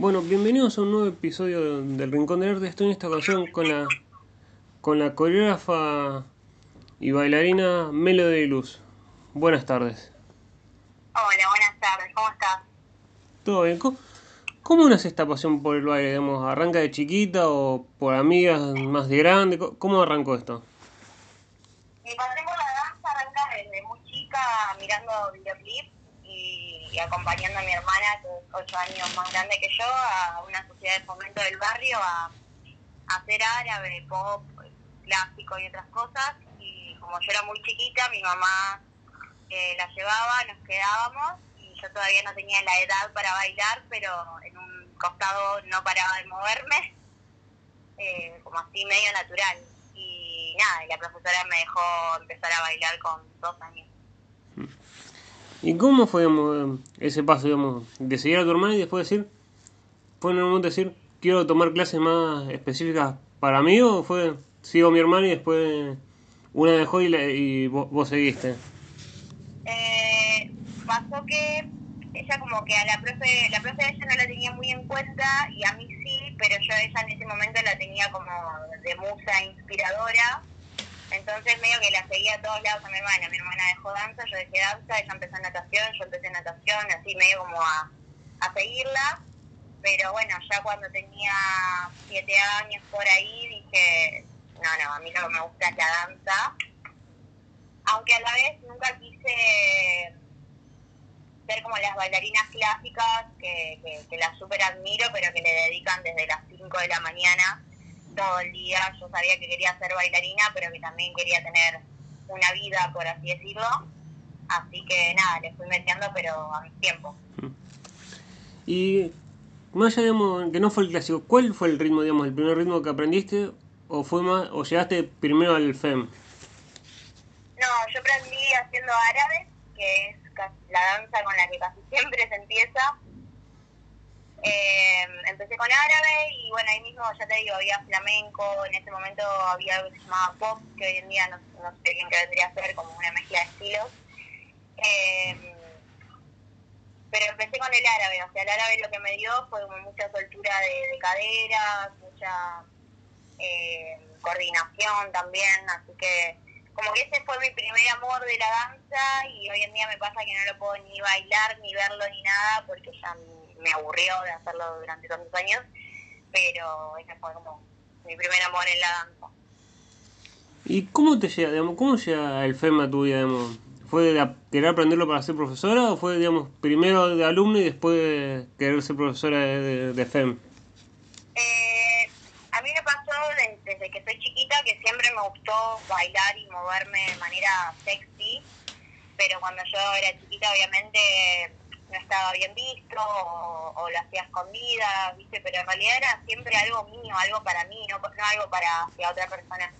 Bueno, bienvenidos a un nuevo episodio del Rincón del Arte. Estoy en esta ocasión con la, con la coreógrafa y bailarina Melody Luz. Buenas tardes. Hola, buenas tardes, ¿cómo estás? ¿Todo bien? ¿Cómo, cómo nace esta pasión por el baile? Digamos, ¿Arranca de chiquita o por amigas más de grande? ¿Cómo- ¿Cómo arrancó esto? Mi pasión por la danza arranca desde muy chica mirando videoclips y, acompañando a mi hermana, que es ocho años más grande que yo, a una sociedad de fomento del barrio a, hacer árabe, pop, clásico y otras cosas. Y como yo era muy chiquita, mi mamá eh, la llevaba, nos quedábamos y yo todavía no tenía la edad para bailar, pero en un costado no paraba de moverme, eh, como así medio natural. Y nada, y la profesora me dejó empezar a bailar con dos años. ¿Y cómo fue ese paso, digamos, de seguir a tu hermana y después decir, fue en un momento decir, quiero tomar clases más específicas para mí o fue, sigo a mi hermana y después una dejó y, la- y vos, vos seguiste? Eh, pasó que ella como que a la profe, la profe de ella no la tenía muy en cuenta y a mí sí, pero yo a ella en ese momento la tenía como de musa inspiradora. Entonces medio que la seguía a todos lados a mi hermana. Mi hermana dejó danza, yo dejé danza, ella empezó natación, yo empecé natación, así medio como a, a seguirla. Pero bueno, ya cuando tenía siete años por ahí dije, no, no, a mí lo que me gusta es la danza. Aunque a la vez nunca quise ser como las bailarinas clásicas, que, que, que las súper admiro, pero que le dedican desde las 5 de la mañana todo el día. Yo sabía que quería ser bailarina, pero que también quería tener una vida, por así decirlo. Así que nada, le fui metiendo, pero a mis tiempos. Y más allá, digamos, que no fue el clásico, ¿cuál fue el ritmo, digamos, el primer ritmo que aprendiste o fue más, o llegaste primero al FEM? No, yo aprendí haciendo árabe, que es la danza con la que casi siempre se empieza. Eh, empecé con árabe y bueno, ahí mismo ya te digo, había flamenco, en ese momento había algo que se llamaba pop, que hoy en día no, no sé bien qué vendría a ser, como una mezcla de estilos. Eh, pero empecé con el árabe, o sea, el árabe lo que me dio fue mucha soltura de, de caderas, mucha eh, coordinación también, así que como que ese fue mi primer amor de la danza y hoy en día me pasa que no lo puedo ni bailar, ni verlo, ni nada, porque ya me aburrió de hacerlo durante tantos años, pero ese fue como mi primer amor en la danza. ¿Y cómo te llega, digamos, cómo llega el FEM a tu vida, digamos? ¿Fue de querer aprenderlo para ser profesora o fue, digamos, primero de alumno y después querer ser profesora de, de, de FEM? Eh, a mí me pasó de- desde que soy chiquita que siempre me gustó bailar y moverme de manera sexy, pero cuando yo era chiquita obviamente no estaba bien visto o, o lo hacía a escondidas, ¿viste? Pero en realidad era siempre algo mío, algo para mí, no, no algo para otra persona.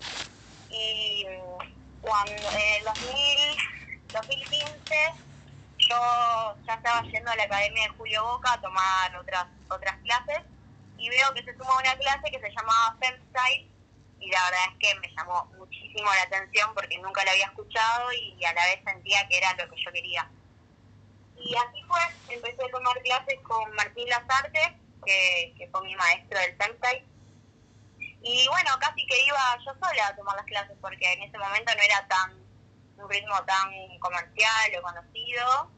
Y mm, cuando en el 2000, 2015 yo ya estaba yendo a la academia de Julio Boca a tomar otras otras clases y veo que se suma una clase que se llamaba Femstyle y la verdad es que me llamó muchísimo la atención porque nunca la había escuchado y a la vez sentía que era lo que yo quería. Y así fue, empecé a tomar clases con Martín Lazarte, que, que fue mi maestro del Femstyle. Y bueno, casi que iba yo sola a tomar las clases porque en ese momento no era tan un ritmo tan comercial o conocido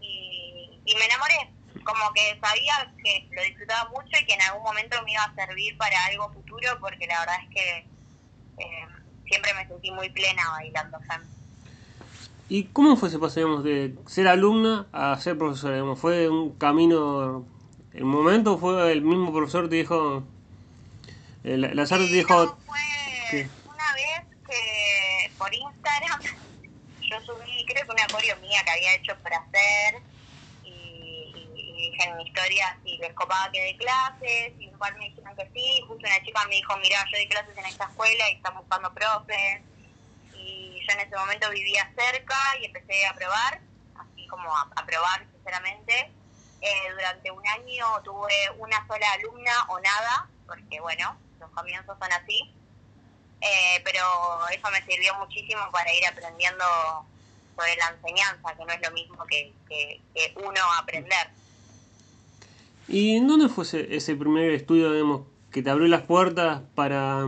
y, me enamoré. Como que sabía que lo disfrutaba mucho y que en algún momento me iba a servir para algo futuro porque la verdad es que eh, siempre me sentí muy plena bailando fem. ¿Y cómo fue ese paso, digamos, de ser alumna a ser profesora? Digamos, ¿Fue un camino, el momento fue el mismo profesor te dijo, eh, la- Lazarte te dijo, no, fue ¿Qué? una vez que por Instagram yo subí, creo que una coreo mía que había hecho para hacer y, dije en mi historia si les copaba que dé clases y un par me dijeron que sí, justo una chica me dijo, mira, yo di clases en esta escuela y están buscando profes yo en ese momento vivía cerca y empecé a probar, así como a, probar sinceramente. Eh, durante un año tuve una sola alumna o nada, porque bueno, los comienzos son así. Eh, pero eso me sirvió muchísimo para ir aprendiendo sobre la enseñanza, que no es lo mismo que, que, uno aprender. ¿Y dónde fue ese, ese primer estudio, que te abrió las puertas para,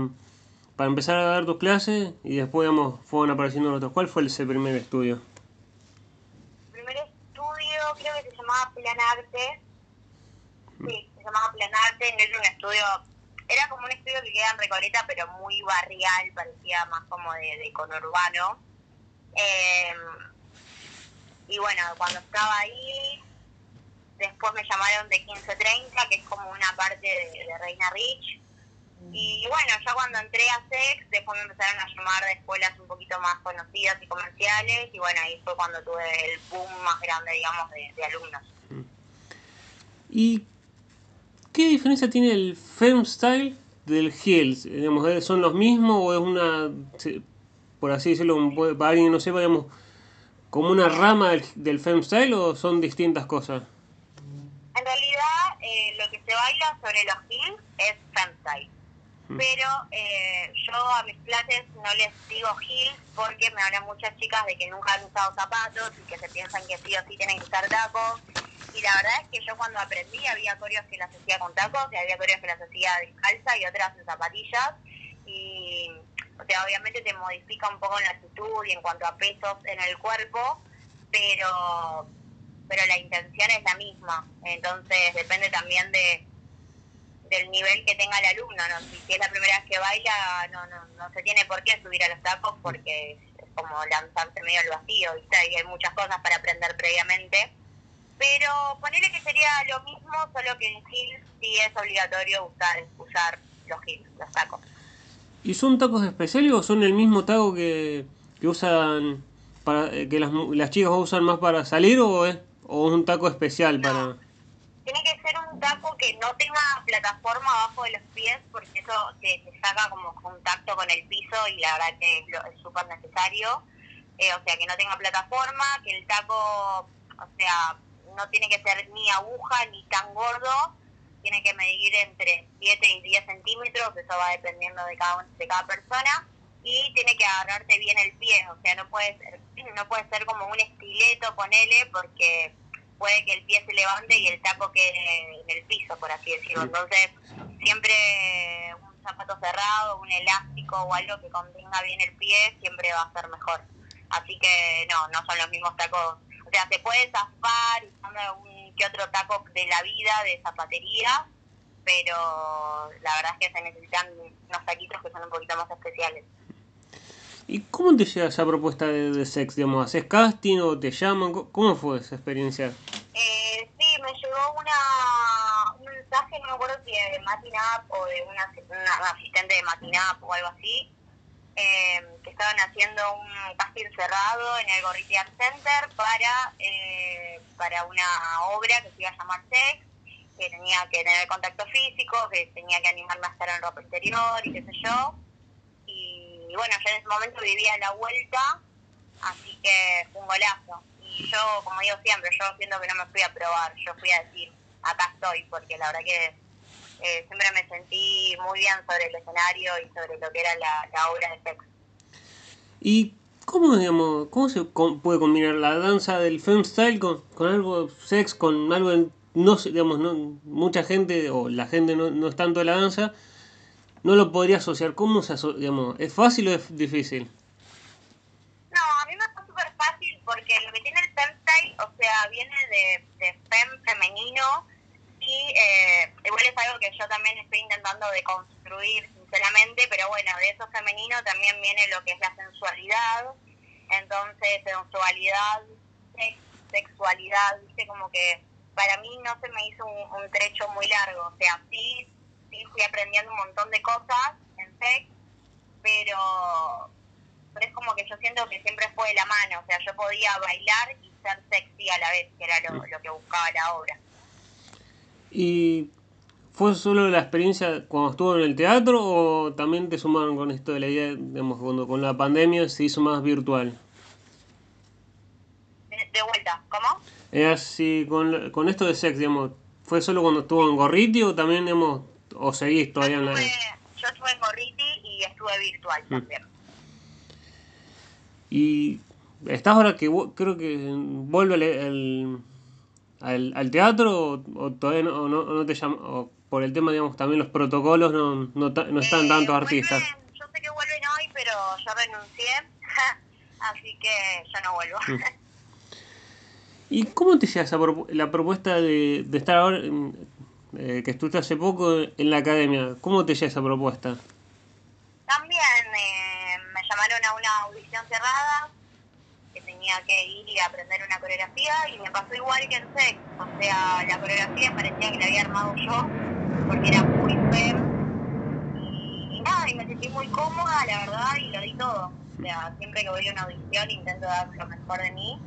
para empezar a dar tus clases y después, digamos, fueron apareciendo otros? ¿Cuál fue ese primer estudio? El primer estudio creo que se llamaba Planarte. Sí, se llamaba Planarte, no era un estudio, era como un estudio que queda en Recoleta, pero muy barrial, parecía más como de, de conurbano. Eh, y bueno, cuando estaba ahí, después me llamaron de 1530, que es como una parte de, de Reina Rich. Y bueno, ya cuando entré a SEX, después me empezaron a llamar de escuelas un poquito más conocidas y comerciales, y bueno, ahí fue cuando tuve el boom más grande, digamos, de, de alumnos. ¿Y qué diferencia tiene el Femstyle del Heels? Digamos. ¿Son los mismos o es una, por así decirlo, para alguien que no sepa, digamos, como una rama del, del Femstyle o son distintas cosas? En realidad, eh, lo que se baila sobre los heels es femstyle. Pero eh, yo a mis clases no les digo heels porque me hablan muchas chicas de que nunca han usado zapatos y que se piensan que sí o sí tienen que usar tacos. Y la verdad es que yo cuando aprendí había coreos que las hacía con tacos y había coreos que las hacía descalza y otras en zapatillas. Y, o sea, obviamente te modifica un poco en la actitud y en cuanto a pesos en el cuerpo, pero pero la intención es la misma. Entonces depende también de del nivel que tenga el alumno. ¿no? Si, es la primera vez que baila, no, no, no se tiene por qué subir a los tacos porque es como lanzarse medio al vacío, ¿viste? Y hay muchas cosas para aprender previamente. Pero ponele que sería lo mismo, solo que en heels sí es obligatorio usar, usar los heels, los tacos. ¿Y son tacos especiales o son el mismo taco que, que usan para eh, que las, las chicas usan más para salir o es, o es un taco especial para Tiene que ser un taco que no tenga plataforma abajo de los pies porque eso te, te saca como contacto con el piso y la verdad que es súper necesario. Eh, o sea, que no tenga plataforma, que el taco, o sea, no tiene que ser ni aguja ni tan gordo, tiene que medir entre 7 y 10 centímetros, eso va dependiendo de cada, de cada persona, y tiene que agarrarte bien el pie, o sea, no puede ser, no puede ser como un estileto, ponele, porque puede que el pie se levante y el taco quede en el piso, por así decirlo. Entonces, siempre un zapato cerrado, un elástico o algo que contenga bien el pie, siempre va a ser mejor. Así que no, no son los mismos tacos. O sea, se puede zafar usando un que otro taco de la vida, de zapatería, pero la verdad es que se necesitan unos taquitos que son un poquito más especiales. ¿Y cómo te llega esa propuesta de, de sex? Digamos, ¿Haces casting o te llaman? ¿Cómo- ¿Cómo fue esa experiencia? Eh, sí, me llegó una, un mensaje, no me acuerdo si de Matinap o de una, una asistente de Matinap o algo así, eh, que estaban haciendo un casting cerrado en el Gorriti Art Center para, eh, para una obra que se iba a llamar Sex, que tenía que tener contacto físico, que tenía que animarme a estar en ropa interior y qué sé yo. Y bueno, yo en ese momento vivía a la vuelta, así que fue un golazo. Y yo, como digo siempre, yo siento que no me fui a probar, yo fui a decir, acá estoy, porque la verdad que eh, siempre me sentí muy bien sobre el escenario y sobre lo que era la, obra de sex. ¿Y cómo, digamos, cómo se puede combinar la danza del femstyle con, con algo sex, con algo, en- no sé, digamos, no, mucha gente o la gente no, no es tanto de la danza, no lo podría asociar. ¿Cómo se aso- es fácil o es difícil? No, a mí me fue súper fácil porque lo que tiene el femstyle, o sea, viene de, de fem femenino y eh, igual es algo que yo también estoy intentando de construir sinceramente, pero bueno, de eso femenino también viene lo que es la sensualidad, entonces sensualidad, sex, sexualidad, viste, como que para mí no se me hizo un, un trecho muy largo, o sea, sí, sí fui aprendiendo un montón de cosas en sex, pero pero es como que yo siento que siempre fue de la mano, o sea, yo podía bailar y ser sexy a la vez, que era lo, lo que buscaba la obra. ¿Y fue solo la experiencia cuando estuvo en el teatro o también te sumaron con esto de la idea, digamos, cuando con la pandemia se hizo más virtual? De, de vuelta, ¿cómo? Es así, con, con esto de sex, digamos, ¿fue solo cuando estuvo en Gorriti o también, digamos, o seguís Yo todavía en la... estuve, yo estuve en Gorriti y estuve virtual Mm. también. Y estás ahora que creo que vuelve el, el, al, al teatro o, todavía no, no, no te llama, o por el tema, digamos, también los protocolos no, no, no están Eh, tantos vuelven- artistas? yo sé que vuelven hoy, pero yo renuncié, así que yo no vuelvo. Mm. ¿Y cómo te llega esa la propuesta de, de estar ahora, en- eh, que estuviste hace poco en la academia? ¿Cómo te llega esa propuesta? También eh, me llamaron a una audición cerrada, que tenía que ir y aprender una coreografía, y me pasó igual que en sex. O sea, la coreografía parecía que la había armado yo, porque era muy fea. Y, nada, y me sentí muy cómoda, la verdad, y lo di todo. O sea, siempre que voy a una audición intento dar lo mejor de mí.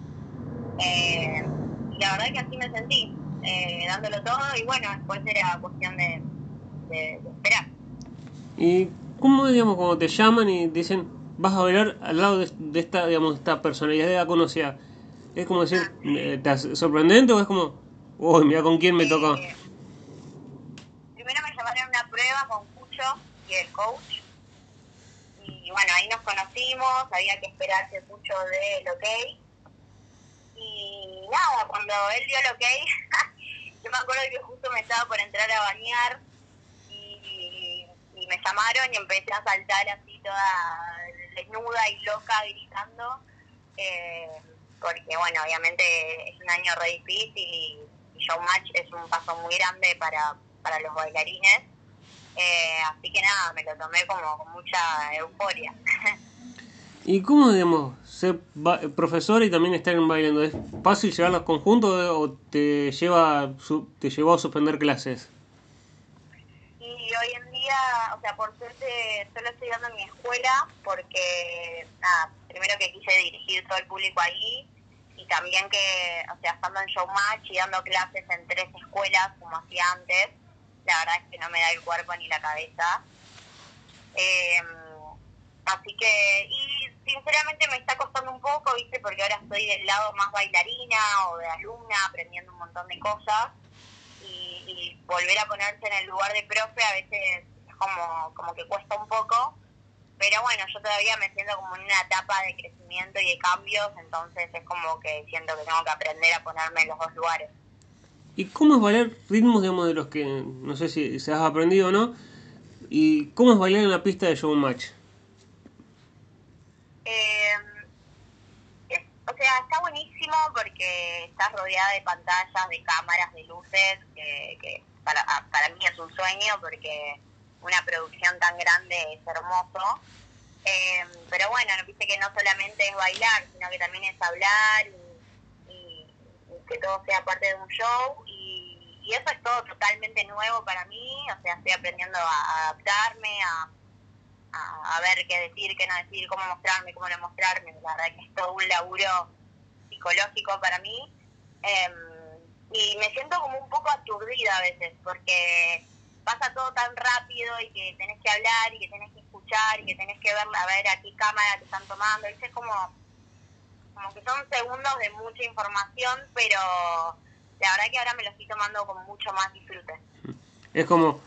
Eh, y la verdad que así me sentí, eh, dándolo todo, y bueno, después era cuestión de, de- de esperar. ¿Y cómo, digamos, cuando te llaman y dicen, vas a bailar al lado de, de esta, digamos, esta personalidad conocida? Es como decir, eh, ¿te hace sorprendente o es como, uy, mira con quién me tocó? Eh, primero me llamaron a una prueba con Cucho y el coach. Y bueno, ahí nos conocimos, había que esperar que Cucho dé el ok. Y nada, cuando él dio el ok, yo me acuerdo que justo me estaba por entrar a bañar y, me llamaron y empecé a saltar así toda desnuda y loca gritando. eh, porque bueno, obviamente es un año re difícil y, y Showmatch es un paso muy grande para, para los bailarines. Eh, así que nada, me lo tomé como con mucha euforia. ¿Y cómo, digamos, ser ba- profesor y también estar en bailando? ¿Es fácil llevar los conjuntos o te lleva te llevó a suspender clases? Y hoy en día, o sea, por suerte solo estoy dando mi escuela porque, nada, primero que quise dirigir todo el público ahí y también que, o sea, estando en Showmatch y dando clases en tres escuelas como hacía antes, la verdad es que no me da el cuerpo ni la cabeza. Eh, así que, y sinceramente me está costando un poco, ¿viste? Porque ahora estoy del lado más bailarina o de alumna, aprendiendo un montón de cosas y, volver a ponerse en el lugar de profe a veces es como, como que cuesta un poco, pero bueno, yo todavía me siento como en una etapa de crecimiento y de cambios, entonces es como que siento que tengo que aprender a ponerme en los dos lugares. ¿Y cómo es bailar ritmos, digamos, de los que no sé si se has aprendido o no? ¿Y cómo es bailar en la pista de showmatch? Eh, es- o sea, está buenísimo porque estás rodeada de pantallas, de cámaras, de luces, que, que para, a- para mí es un sueño porque una producción tan grande es hermoso. Eh, pero bueno, no viste que no solamente es bailar, sino que también es hablar y, que todo sea parte de un show. Y eso es todo totalmente nuevo para mí. O sea, estoy aprendiendo a adaptarme, a, a, ver qué decir, qué no decir, cómo mostrarme, cómo no mostrarme. La verdad que es todo un laburo psicológico para mí. Em, y me siento como un poco aturdida a veces, porque pasa todo tan rápido y que tenés que hablar y que tenés que escuchar y que tenés que ver a ver a qué cámara te están tomando. ¿viste? Es como, como que son segundos de mucha información, pero la verdad que ahora me lo estoy tomando con mucho más disfrute. Es como,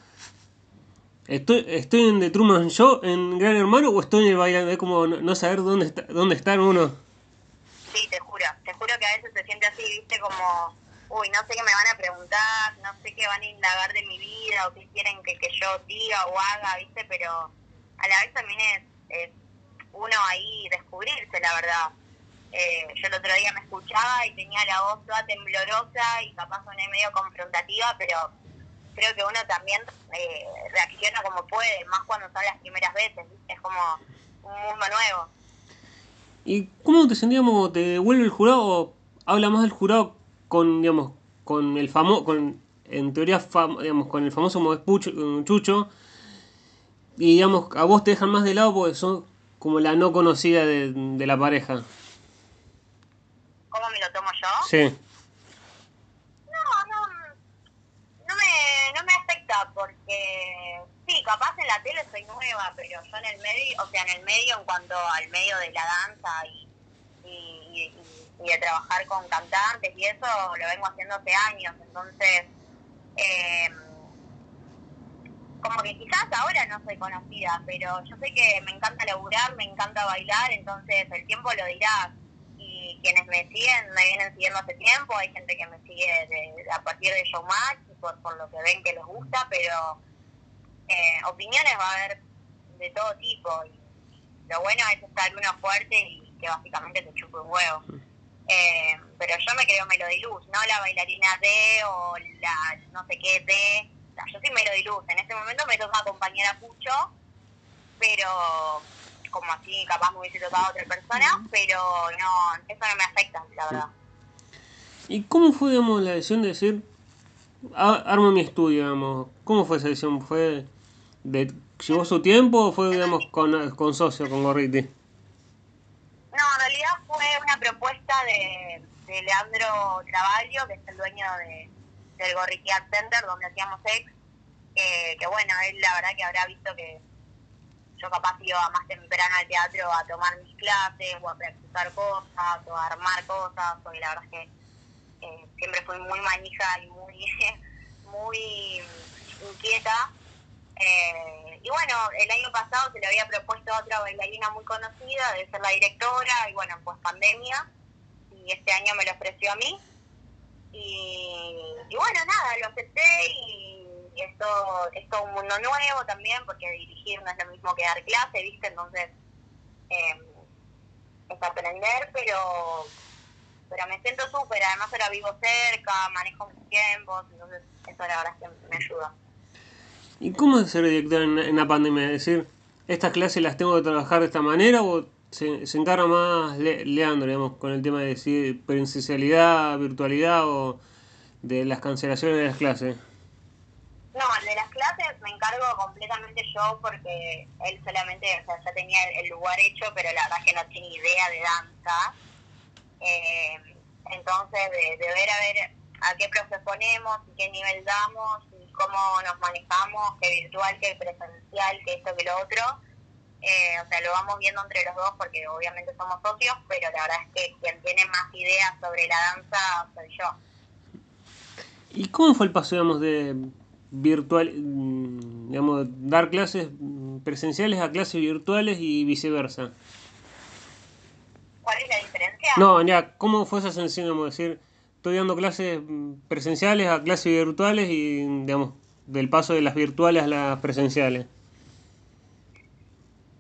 ¿estoy, estoy en The Truman Show, en Gran Hermano, o estoy en el bailando? Es como no, saber dónde, está, dónde estar uno. Sí, te juro, te juro que a veces se siente así, viste, como, uy, no sé qué me van a preguntar, no sé qué van a indagar de mi vida o qué quieren que, que yo diga o haga, viste, pero a la vez también es, es uno ahí descubrirse, la verdad. Eh, yo el otro día me escuchaba y tenía la voz toda temblorosa y capaz soné medio confrontativa, pero creo que uno también eh, reacciona como puede, más cuando son las primeras veces, es como un mundo nuevo. ¿Y cómo te sentíamos cuando te devuelve el jurado? o habla más del jurado con, digamos, con el famoso, con, en teoría, fam- digamos, con el famoso Modest Pucho- eh, Chucho? Y digamos, a vos te dejan más de lado porque son como la no conocida de, de la pareja. ¿Cómo me lo tomo yo? Sí. No, no, no me, porque sí, capaz en la tele soy nueva, pero yo en el medio, o sea, en el medio en cuanto al medio de la danza y, y, de trabajar con cantantes y eso lo vengo haciendo hace años, entonces eh, como que quizás ahora no soy conocida, pero yo sé que me encanta laburar, me encanta bailar, entonces el tiempo lo dirá. Y, quienes me siguen me vienen siguiendo hace tiempo, hay gente que me sigue a partir de Showmatch por, por lo que ven que les gusta, pero eh, opiniones va a haber de todo tipo y lo bueno es estar uno fuerte y que básicamente te chupe un huevo. Eh, pero yo me creo Melody Luz, no la bailarina de o la no sé qué de. yo soy Melody Luz. En este momento me toca acompañar a Pucho, pero como así capaz me hubiese tocado a otra persona, pero no, eso no me afecta, la verdad. ¿Y cómo fue, digamos, la decisión de decir, armo mi estudio, digamos? ¿Cómo fue esa decisión? ¿Fue de, ¿Llevó su tiempo o fue, digamos, con, con socio, con Gorriti? No, en realidad fue una propuesta de, de Leandro Travalio, que es el dueño de, del Gorriti Art Center, donde hacíamos ex, que, bueno, él la verdad que habrá visto que yo capaz iba más temprano al teatro a tomar mis clases o a practicar cosas o a armar cosas, porque la verdad es que siempre fui muy manija y muy, muy inquieta. Eh, y bueno, el año pasado se le había propuesto a otra bailarina muy conocida de ser la directora y bueno, pues pandemia y este año me lo ofreció a mí. Y, bueno, nada, lo acepté y y esto es todo un mundo nuevo también, porque dirigir no es lo mismo que dar clase, ¿viste? Entonces, eh, es aprender, pero pero me siento súper, además ahora vivo cerca, manejo mis tiempos, entonces eso la verdad es que me ayuda. ¿Y cómo es ser director en, la pandemia? Es decir, ¿estas clases las tengo que trabajar de esta manera o se, se encarga más Leandro, digamos, con el tema de decir presencialidad, virtualidad o de las cancelaciones de las clases? No, el de las clases me encargo completamente yo porque él solamente, o sea, ya tenía el lugar hecho, pero la verdad es que no tiene idea de danza. Eh, entonces, de, ver a ver a qué profe ponemos, y qué nivel damos, y cómo nos manejamos, qué virtual, qué presencial, qué esto, qué lo otro. Eh, o sea, lo vamos viendo entre los dos porque obviamente somos socios, pero la verdad es que quien tiene más ideas sobre la danza soy yo. ¿Y cómo fue el paso, digamos, de virtual, mm, digamos, dar clases presenciales a clases virtuales y viceversa. ¿Cuál es la diferencia? No, ya, ¿cómo fue esa sensación, digamos, decir, estoy dando clases presenciales a clases virtuales y, digamos, del paso de las virtuales a las presenciales?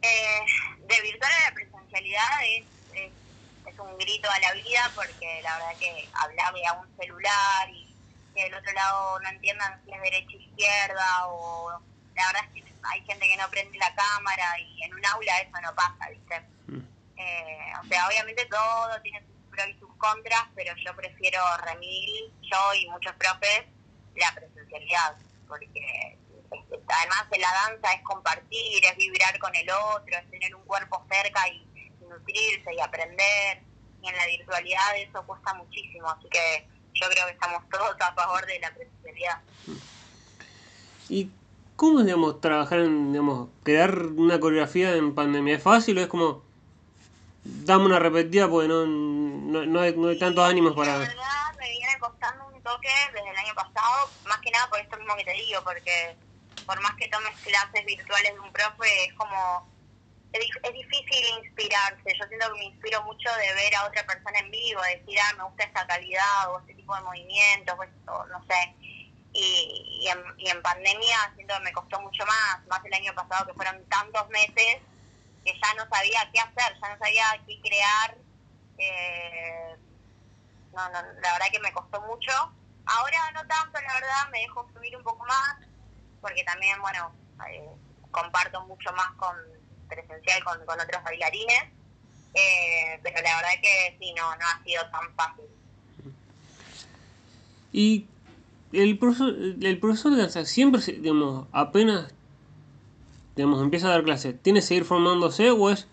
Eh, de virtual a la presencialidad es, es, es un grito a la vida porque la verdad que hablarle a un celular y que del otro lado no entiendan si es derecha o izquierda o la verdad es que hay gente que no prende la cámara y en un aula eso no pasa, ¿viste? Mm. Eh, o sea, obviamente todo tiene sus pros y sus contras, pero yo prefiero remil, yo y muchos profes, la presencialidad, porque este, además de la danza es compartir, es vibrar con el otro, es tener un cuerpo cerca y nutrirse y aprender, y en la virtualidad eso cuesta muchísimo, así que yo creo que estamos todos a favor de la presencialidad. ¿Y cómo, digamos, trabajar en, digamos, crear una coreografía en pandemia? ¿Es fácil o es como, dame una repetida porque no, no, no, hay, no hay tantos ánimos para... La verdad me viene costando un toque desde el año pasado, más que nada por esto mismo que te digo, porque por más que tomes clases virtuales de un profe, es como es, difícil inspirarse. Yo siento que me inspiro mucho de ver a otra persona en vivo, de decir, ah, me gusta esta calidad o este tipo de movimientos, o no sé. Y, y, en, y en pandemia siento que me costó mucho más, más el año pasado que fueron tantos meses que ya no sabía qué hacer, ya no sabía qué crear. Eh, no, no, la verdad que me costó mucho. Ahora no tanto, la verdad, me dejo fluir un poco más, porque también, bueno, eh, comparto mucho más con, presencial con, otros bailarines, eh, pero la verdad que sí, no, no ha sido tan fácil. Y el profesor, el profesor de danza siempre, digamos, apenas digamos, empieza a dar clases, ¿tiene que seguir formándose o es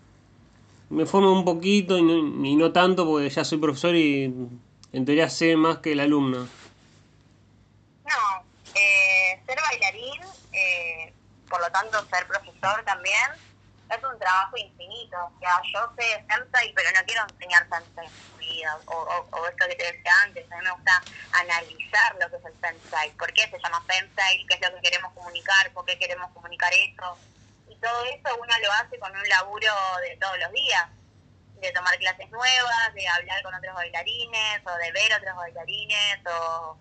me formo un poquito y no, y no tanto porque ya soy profesor y en teoría sé más que el alumno? No, eh, ser bailarín, eh, por lo tanto ser profesor también, es un trabajo infinito. O sea, yo sé sensei, pero no quiero enseñar sensei en mi vida. O, o, esto que te decía antes, a mí me gusta analizar lo que es el sensei. ¿Por qué se llama sensei? ¿Qué es lo que queremos comunicar? ¿Por qué queremos comunicar eso? Todo eso uno lo hace con un laburo de todos los días. de tomar clases nuevas, de hablar con otros bailarines, o de ver otros bailarines, o,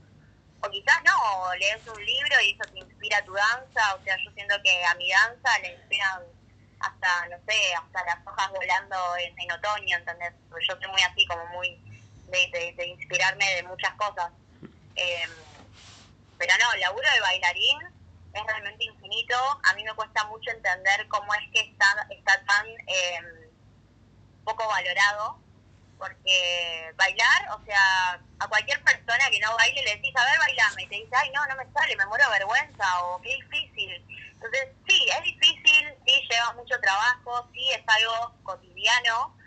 o quizás no, o lees un libro y eso te inspira tu danza, o sea, yo siento que a mi danza le inspiran hasta, no sé, hasta las hojas volando en, otoño, ¿entendés? Yo soy muy así, como muy de, de, inspirarme de muchas cosas. Eh, pero no, laburo de bailarín es realmente infinito. A mí me cuesta mucho entender cómo es que está, está tan eh, poco valorado, porque bailar, o sea, a cualquier persona que no baile le decís, a ver, bailame, y te dice, ay, no, no me sale, me muero vergüenza, o qué difícil. Entonces, sí, es difícil, sí, lleva mucho trabajo, sí, es algo cotidiano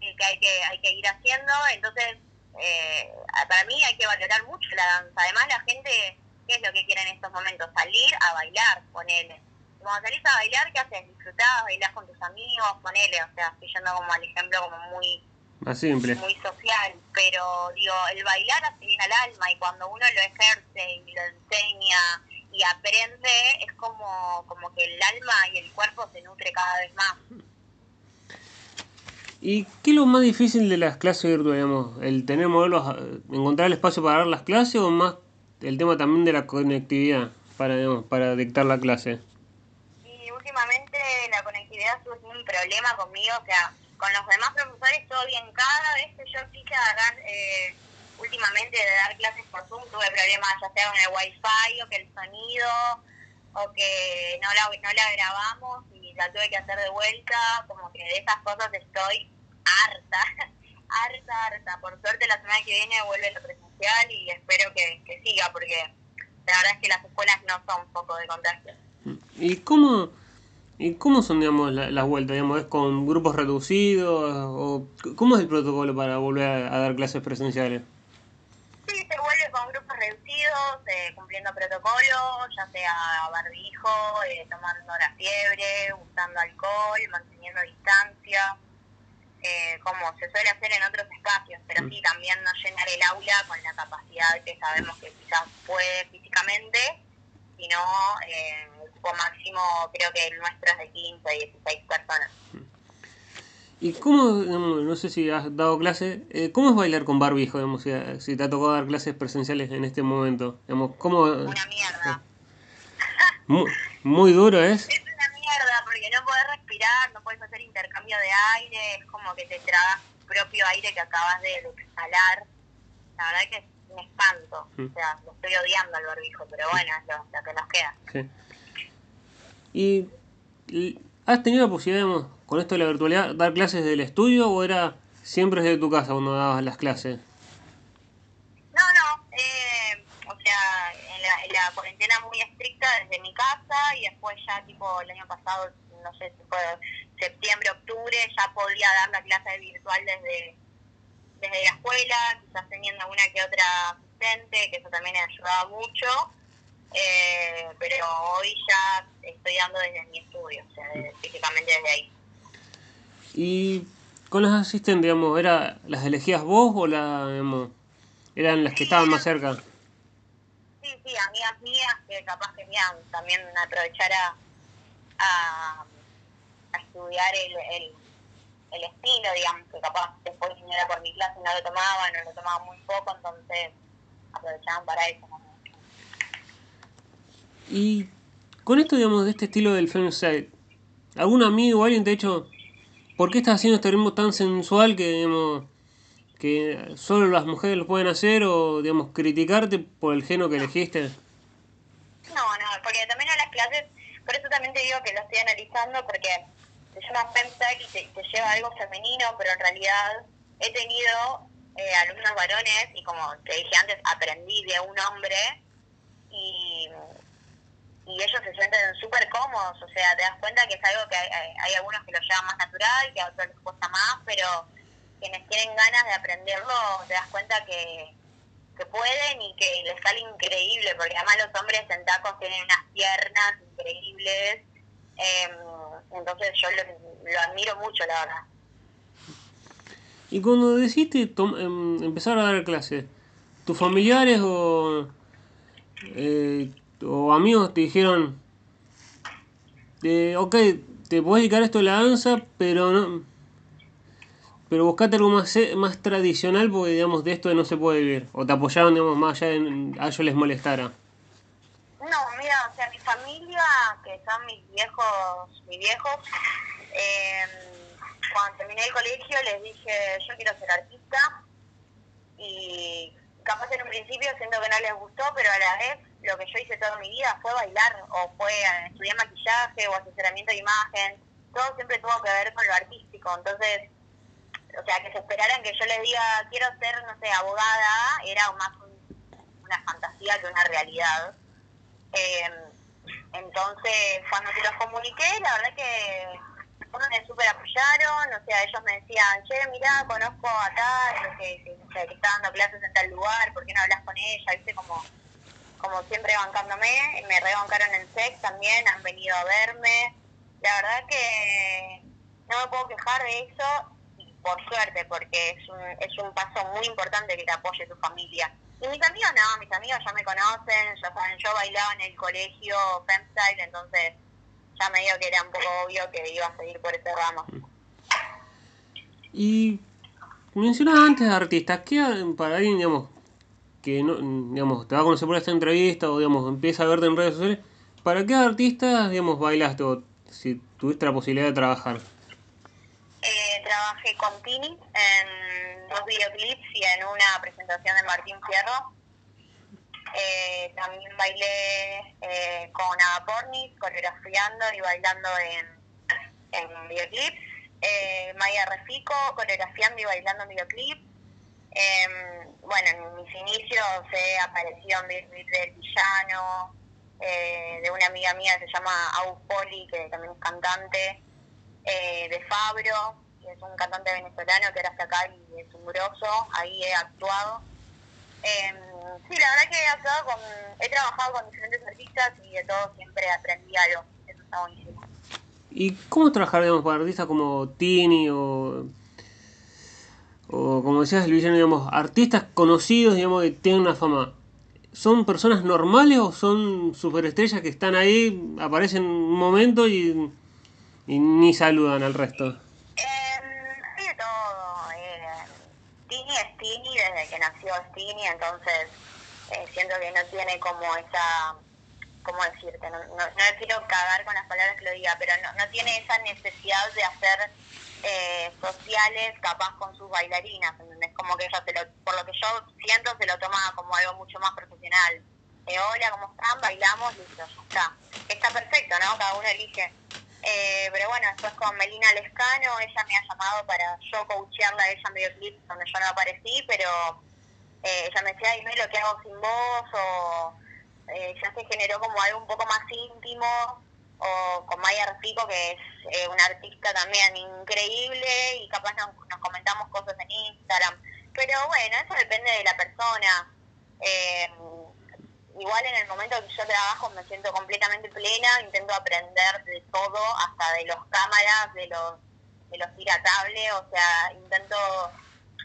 eh, que hay que, hay que ir haciendo, entonces, eh, para mí hay que valorar mucho la danza. Además, la gente, ¿qué es lo que quiere en estos momentos? Salir a bailar, ponele. Cuando salís a bailar, ¿qué haces? Disfrutás, bailás con tus amigos, ponele, o sea, estoy yendo como al ejemplo como muy más simple. muy social, pero digo, el bailar hace bien al alma y cuando uno lo ejerce y lo enseña y aprende, es como, como que el alma y el cuerpo se nutre cada vez más. ¿Y qué es lo más difícil de las clases virtuales? Digamos? ¿El tener modelos, encontrar el espacio para dar las clases o más el tema también de la conectividad para, para dictar la clase? Y últimamente la conectividad es un problema conmigo, o sea, con los demás profesores todo bien. Cada vez que yo quise agarrar, eh, últimamente de dar clases por Zoom, tuve problemas ya sea con el wifi o que el sonido o que no la, no la grabamos y la tuve que hacer de vuelta, como que de esas cosas estoy harta, harta, harta. Por suerte la semana que viene vuelve lo y espero que, que siga porque la verdad es que las escuelas no son un poco de contagio. ¿Y cómo, y cómo son digamos, las vueltas? Digamos, ¿Es con grupos reducidos? o ¿Cómo es el protocolo para volver a, dar clases presenciales? Sí, se vuelve con grupos reducidos, eh, cumpliendo protocolos, ya sea barbijo, eh, tomando la fiebre, usando alcohol, manteniendo distancia eh, como se suele hacer en otros espacios, pero mm. sí también no llenar el aula con la capacidad que sabemos que quizás puede físicamente, sino eh, el máximo creo que el nuestro es de 15 16 personas. ¿Y cómo, no sé si has dado clase, eh, cómo es bailar con barbijo, digamos, si, si, te ha tocado dar clases presenciales en este momento? Digamos, ¿cómo, Una mierda. Muy, muy duro es porque no podés respirar, no podés hacer intercambio de aire, es como que te tragas tu propio aire que acabas de, exhalar. La verdad que es un espanto, mm. o sea, lo estoy odiando al barbijo, pero bueno, es lo, que nos queda. Sí. ¿Y has tenido la posibilidad, con esto de la virtualidad, dar clases del estudio o era siempre desde tu casa cuando dabas las clases? No, no, eh, o sea, en la, en la cuarentena muy estricta desde mi casa y después ya tipo el año pasado no sé si fue septiembre, octubre, ya podía dar la clase virtual desde, desde la escuela, quizás teniendo alguna que otra asistente, que eso también me ayudaba mucho. Eh, pero hoy ya estoy dando desde mi estudio, o sea, físicamente desde ahí. ¿Y con las asistentes, digamos, era, las elegías vos o la, eran las que estaban más cerca? Sí, sí, amigas mías que capaz que también aprovechar a, a, estudiar el, el, estilo, digamos, que capaz después viniera por mi clase no lo tomaban no lo tomaban muy poco, entonces aprovechaban para eso. Y con esto, digamos, de este estilo del femicide, ¿algún amigo o alguien te ha dicho, ¿por qué estás haciendo este ritmo tan sensual que, digamos, que solo las mujeres lo pueden hacer o, digamos, criticarte por el género que elegiste? No, no, porque también a las clases, por eso también te digo que lo estoy analizando, porque se llama FemSec y te, lleva algo femenino, pero en realidad he tenido eh, alumnos varones y como te dije antes, aprendí de un hombre y, y ellos se sienten súper cómodos, o sea, te das cuenta que es algo que hay, algunos que lo llevan más natural, que a otros les cuesta más, pero quienes tienen ganas de aprenderlo, te das cuenta que, que pueden y que les sale increíble, porque además los hombres en tacos tienen unas piernas increíbles. Eh, entonces yo lo, admiro mucho, la verdad. Y cuando decidiste em, empezar a dar clases, ¿tus familiares o, eh, o amigos te dijeron, eh, ok, te puedes dedicar esto a la danza, pero no, pero buscate algo más, eh, más tradicional porque, digamos, de esto no se puede vivir. O te apoyaron, digamos, más allá de a ellos les molestara. No, mira, o sea, mi familia, que son mis viejos, mis viejos, eh, cuando terminé el colegio les dije, yo quiero ser artista y capaz en un principio siento que no les gustó, pero a la vez lo que yo hice toda mi vida fue bailar o fue estudiar maquillaje o asesoramiento de imagen, todo siempre tuvo que ver con lo artístico, entonces, o sea, que se esperaran que yo les diga, quiero ser, no sé, abogada, era más una fantasía que una realidad. Eh, entonces, cuando se los comuniqué, la verdad que uno me súper apoyaron, o sea, ellos me decían, che, mira, conozco a tal, que, que, que, está dando clases en tal lugar, ¿por qué no hablas con ella? Viste, como, como siempre bancándome, me rebancaron en SEX también, han venido a verme. La verdad que no me puedo quejar de eso, por suerte, porque es un, es un paso muy importante que te apoye tu familia. Y mis amigos no, mis amigos ya me conocen, ya saben, yo bailaba en el colegio Femstyle, entonces ya me dijo que era un poco obvio que iba a seguir por ese ramo. Y mencionabas antes artistas, ¿qué para alguien, digamos, que no, digamos, te va a conocer por esta entrevista o, digamos, empieza a verte en redes sociales, ¿para qué artistas, digamos, bailaste o si tuviste la posibilidad de trabajar? Trabajé con Tini en dos videoclips y en una presentación de Martín Fierro eh, también bailé eh, con Pornis, coreografiando y bailando en, en videoclips. Eh, Maya Refico, coreografiando y bailando en videoclips. Em, bueno, en mis inicios he aparecido en videoclips del villano, eh, de una amiga mía que se llama Agus Poli, que también es cantante, eh, de Fabro, es un cantante venezolano que ahora está acá y es un ahí he actuado. Eh, sí, la verdad que he, con, he trabajado con diferentes artistas y de todo siempre aprendí algo. Eso está buenísimo. ¿Y cómo trabajar, digamos, con artistas como Tini o, o como decías, Luisiano, digamos, artistas conocidos, digamos, que tienen una fama? ¿Son personas normales o son superestrellas que están ahí, aparecen un momento y ni saludan al resto? Stini desde que nació Stini, entonces eh, siento que no tiene como esa, ¿cómo decirte? No, no, quiero cagar con las palabras que lo diga, pero no, no tiene esa necesidad de hacer eh, sociales capaz con sus bailarinas, es Como que ella, se lo, por lo que yo siento, se lo toma como algo mucho más profesional. Eh, hola, ¿cómo están? Bailamos, listo, ya está. Está perfecto, ¿no? Cada uno elige eh, pero bueno, después con Melina Lescano, ella me ha llamado para yo coachearla a ella en videoclips donde yo no aparecí, pero eh, ella me decía, ay, lo que hago sin vos, o eh, ya se generó como algo un poco más íntimo, o con Maya Refico, que es eh, una artista también increíble, y capaz nos, comentamos cosas en Instagram. Pero bueno, eso depende de la persona. Igual en el momento que yo trabajo me siento completamente plena, intento aprender de todo, hasta de los cámaras, de los de los tiratables, o sea, intento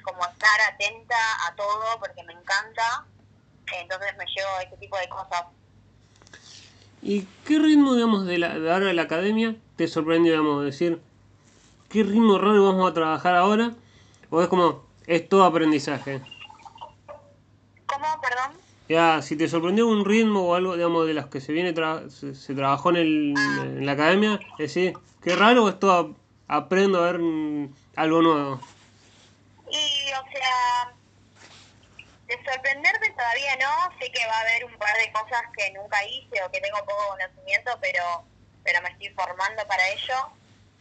como estar atenta a todo porque me encanta, entonces me llevo ese tipo de cosas. ¿Y qué ritmo, digamos, de, la, de ahora de la academia te sorprendió, digamos, decir, qué ritmo raro vamos a trabajar ahora? ¿O es como, es todo aprendizaje? Ya, si te sorprendió un ritmo o algo, digamos, de los que se viene se, trabajó en, el, en la academia, es decir, qué raro es todo aprendo a ver algo nuevo. Y, o sea, de sorprenderme todavía no, sé que va a haber un par de cosas que nunca hice o que tengo poco conocimiento, pero, pero me estoy formando para ello.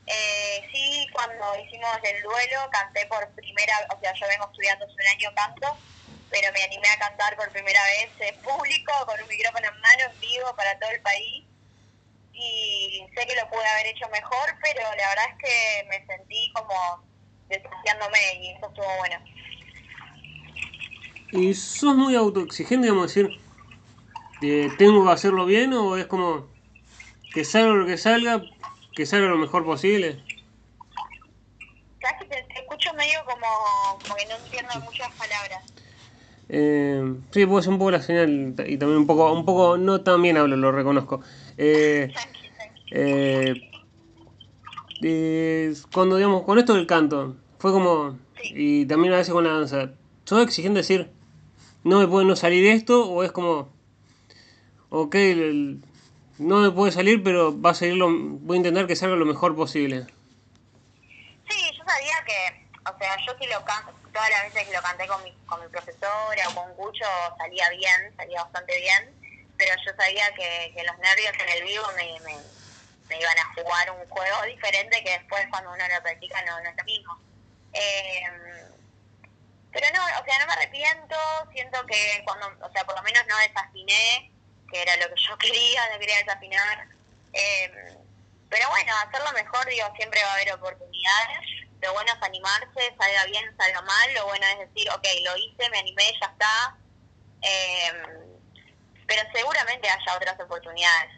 Eh, sí, cuando hicimos el duelo, canté por primera, o sea, yo vengo estudiando hace un año canto, pero me animé a cantar por primera vez en público, con un micrófono en mano, en vivo, para todo el país. Y sé que lo pude haber hecho mejor, pero la verdad es que me sentí como desafiándome y eso estuvo bueno. ¿Y sos muy autoexigente, digamos, decir, eh, tengo que hacerlo bien o es como que salga lo que salga, que salga lo mejor posible? Casi te, te escucho medio como, como que no entiendo muchas palabras. Eh, sí, puede ser un poco la señal y también un poco, un poco, no tan bien hablo, lo reconozco. Eh, eh, cuando digamos, con esto del canto, fue como, y también a veces con la danza, ¿sos exigente decir, no me puede no salir esto? ¿O es como, ok, no me puede salir, pero va a salir lo, voy a intentar que salga lo mejor posible? Sí, yo sabía que, o sea, yo sí lo canto, todas las veces lo canté con mi, con mi profesora o con Cucho salía bien, salía bastante bien, pero yo sabía que, que los nervios en el vivo me, me, iban a jugar un juego diferente que después cuando uno lo practica no, no es lo mismo. Eh, pero no, o sea, no me arrepiento, siento que cuando, o sea, por lo menos no desafiné, que era lo que yo quería, no quería desafinar. Eh, pero bueno, hacerlo mejor, digo, siempre va a haber oportunidades. Lo bueno es animarse, salga bien, salga mal. Lo bueno es decir, ok, lo hice, me animé, ya está. Eh, pero seguramente haya otras oportunidades.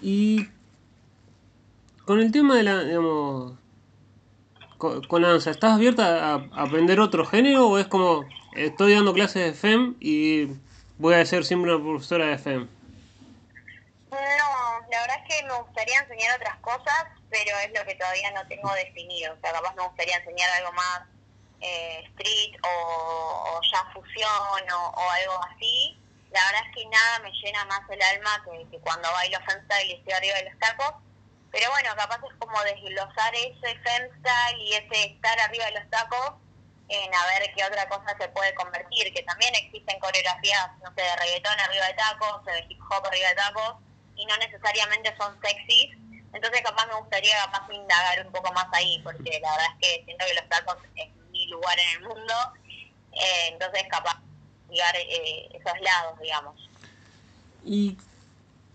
Y con el tema de la, digamos, con, la danza, ¿estás abierta a, aprender otro género o es como, estoy dando clases de FEM y voy a ser siempre una profesora de FEM? No, la verdad es que me gustaría enseñar otras cosas, pero es lo que todavía no tengo definido. O sea, capaz me gustaría enseñar algo más eh, street o, ya fusión o, algo así. La verdad es que nada me llena más el alma que, cuando bailo freestyle y estoy arriba de los tacos. Pero bueno, capaz es como desglosar ese freestyle y ese estar arriba de los tacos en a ver qué otra cosa se puede convertir, que también existen coreografías, no sé, de reggaetón arriba de tacos, de hip hop arriba de tacos, y no necesariamente son sexys. Entonces capaz me gustaría capaz indagar un poco más ahí, porque la verdad es que siento que los tacos es mi lugar en el mundo, eh, entonces capaz llegar eh, esos lados, digamos. ¿Y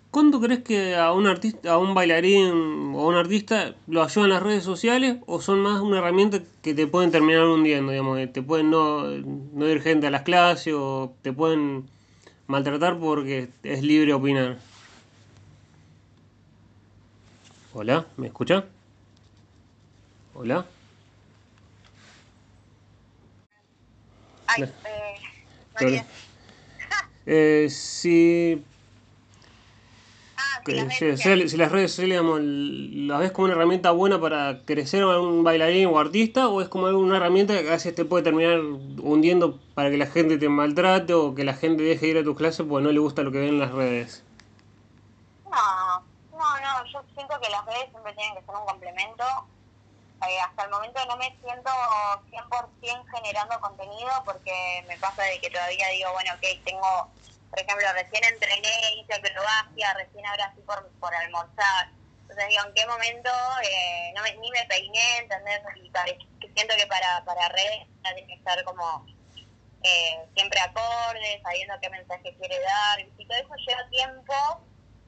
cuándo crees que a un artista, a un bailarín o a un artista lo ayudan las redes sociales o son más una herramienta que te pueden terminar hundiendo, digamos, te pueden no, no ir gente a las clases o te pueden maltratar porque es libre opinar? Hola, ¿me escucha? Hola. Ay, eh, eh, si, ah, si, las redes sociales, digamos, ¿las ves como una herramienta buena para crecer a un bailarín o artista? ¿O es como una herramienta que a veces te puede terminar hundiendo para que la gente te maltrate o que la gente deje de ir a tus clases porque no le gusta lo que ven en las redes? No, no, no, yo siento que las redes siempre tienen que ser un complemento. Eh, hasta el momento no me siento 100% generando contenido porque me pasa de que todavía digo, bueno, ok, tengo, por ejemplo, recién entrené, hice acrobacia, recién ahora sí por, por almorzar. Entonces digo, ¿en qué momento eh, no me, ni me peiné, ¿entendés? Y siento que para, para redes tiene que estar como eh, siempre acorde, sabiendo qué mensaje quiere dar. Y todo eso lleva tiempo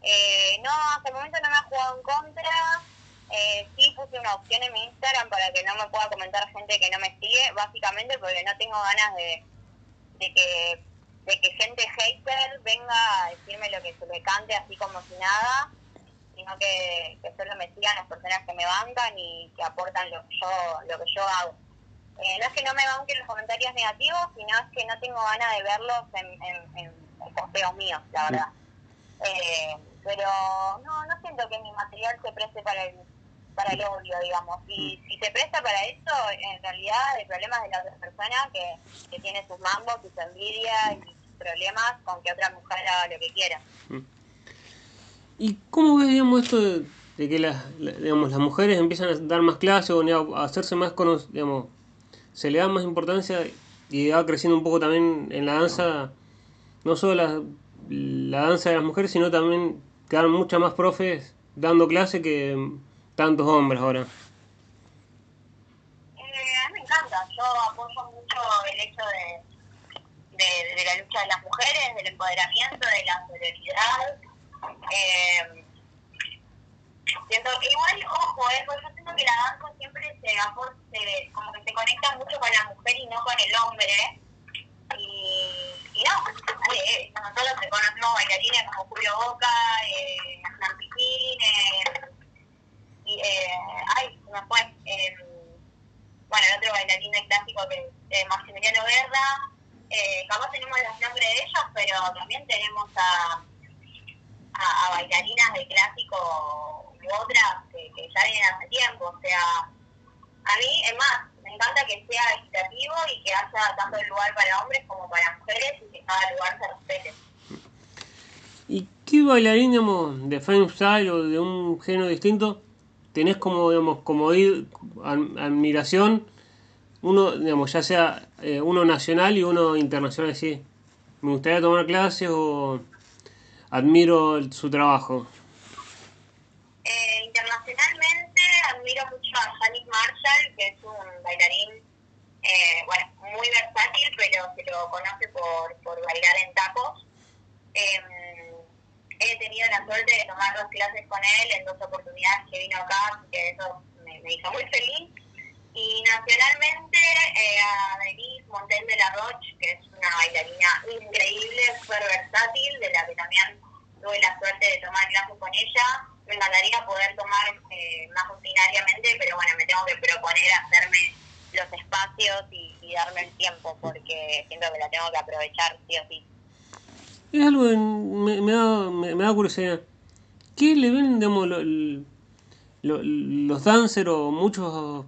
eh, no, hasta el momento no me ha jugado en contra. Eh, sí puse una opción en mi Instagram para que no me pueda comentar gente que no me sigue, básicamente porque no tengo ganas de, de que de que gente hater venga a decirme lo que se le cante así como si nada, sino que, que solo me sigan las personas que me bancan y que aportan lo que yo, lo que yo hago. Eh, no es que no me banquen los comentarios negativos, sino es que no tengo ganas de verlos en, en, en posteos míos, la verdad. Eh, pero no, no siento que mi material se preste para el, para el odio, digamos. Y mm. si se presta para eso, en realidad el problema es de la otra persona que, que tiene sus mambos, sus envidias y sus problemas con que otra mujer haga lo que quiera. Mm. ¿Y cómo ves, digamos, esto de, que las, digamos, las mujeres empiezan a dar más clases o a hacerse más conocidas, digamos, se le da más importancia y va creciendo un poco también en la danza, no solo la, la danza de las mujeres, sino también quedaron muchas más profes dando clase que tantos hombres ahora. Eh, a mí me encanta, yo apoyo mucho el hecho de, de, la lucha de las mujeres, del empoderamiento, de la solidaridad. Eh, siento, igual, ojo, eh, porque yo siento que la danza siempre se, como que se conecta mucho con la mujer y no con el hombre. No, eh, nosotros conocemos bailarines como Julio Boca, eh, eh, y, ay, se me fue, eh, bueno, el otro bailarín de clásico que es eh, Maximiliano Guerra, eh, capaz tenemos los nombres de ellos, pero también tenemos a, a, bailarinas de clásico u otras que, que ya vienen hace tiempo, o sea, a mí, es más, me encanta que sea equitativo y que haya tanto lugar para hombres como para mujeres y que cada lugar se respete. ¿Y qué bailarín, digamos, de style o de un género distinto tenés como, digamos, como admiración? Uno, digamos, ya sea eh, uno nacional y uno internacional, sí. Me gustaría tomar clases o admiro su trabajo. Eh, internacionalmente a Janik Marshall, que es un bailarín, eh, muy versátil, pero se lo conoce por, por bailar en tacos. Em, he tenido la suerte de tomar dos clases con él en dos oportunidades que vino acá, así que eso me, hizo muy feliz. Y nacionalmente eh, a Denise Montel de la Roche, que es una bailarina increíble, súper versátil, de la que también tuve la suerte de tomar clases con ella. Me encantaría poder tomar eh, más rutinariamente, pero bueno, me tengo que proponer hacerme los espacios y, darme el tiempo, porque siento que la tengo que aprovechar sí o sí. Es algo que me, me, da, me, da curiosidad. ¿Qué le ven, digamos, los dancers o muchos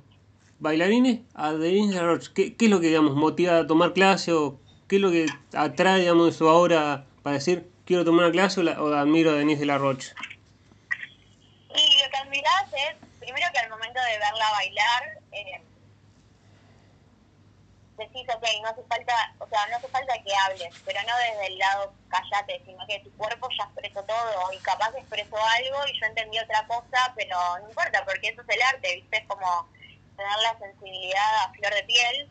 bailarines a Denise Roche? ¿Qué, ¿Qué es lo que, digamos, motiva a tomar clase o qué es lo que atrae, digamos, de su ahora para decir, quiero tomar una clase o, admiro a Denise de la Roche? Y lo que admiras es, primero que al momento de verla bailar, eh, decís, ok, no hace falta, o sea, no hace falta que hables, pero no desde el lado callate, sino que tu cuerpo ya expresó todo y capaz expresó algo y yo entendí otra cosa, pero no importa, porque eso es el arte, ¿viste? Es como tener la sensibilidad a flor de piel.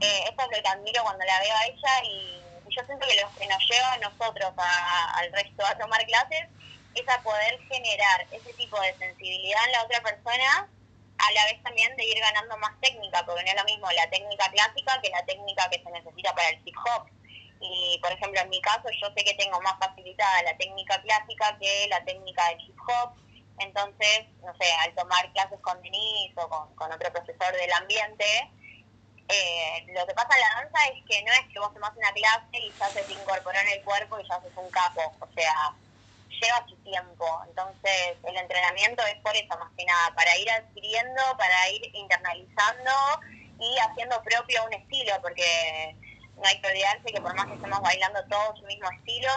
Eh, eso es lo que admiro cuando la veo a ella y, yo siento que lo que nos lleva a nosotros, al resto, a tomar clases, es a poder generar ese tipo de sensibilidad en la otra persona a la vez también de ir ganando más técnica, porque no es lo mismo la técnica clásica que la técnica que se necesita para el hip hop. Y por ejemplo, en mi caso, yo sé que tengo más facilitada la técnica clásica que la técnica del hip hop. Entonces, no sé, al tomar clases con Denise o con, otro profesor del ambiente, eh, lo que pasa en la danza es que no es que vos tomas una clase y ya se te incorporó en el cuerpo y ya haces un capo. O sea, lleva su tiempo. Entonces, el entrenamiento es por eso, más que nada, para ir adquiriendo, para ir internalizando y haciendo propio un estilo, porque no hay que olvidarse que por más que estemos bailando todos su mismo estilo,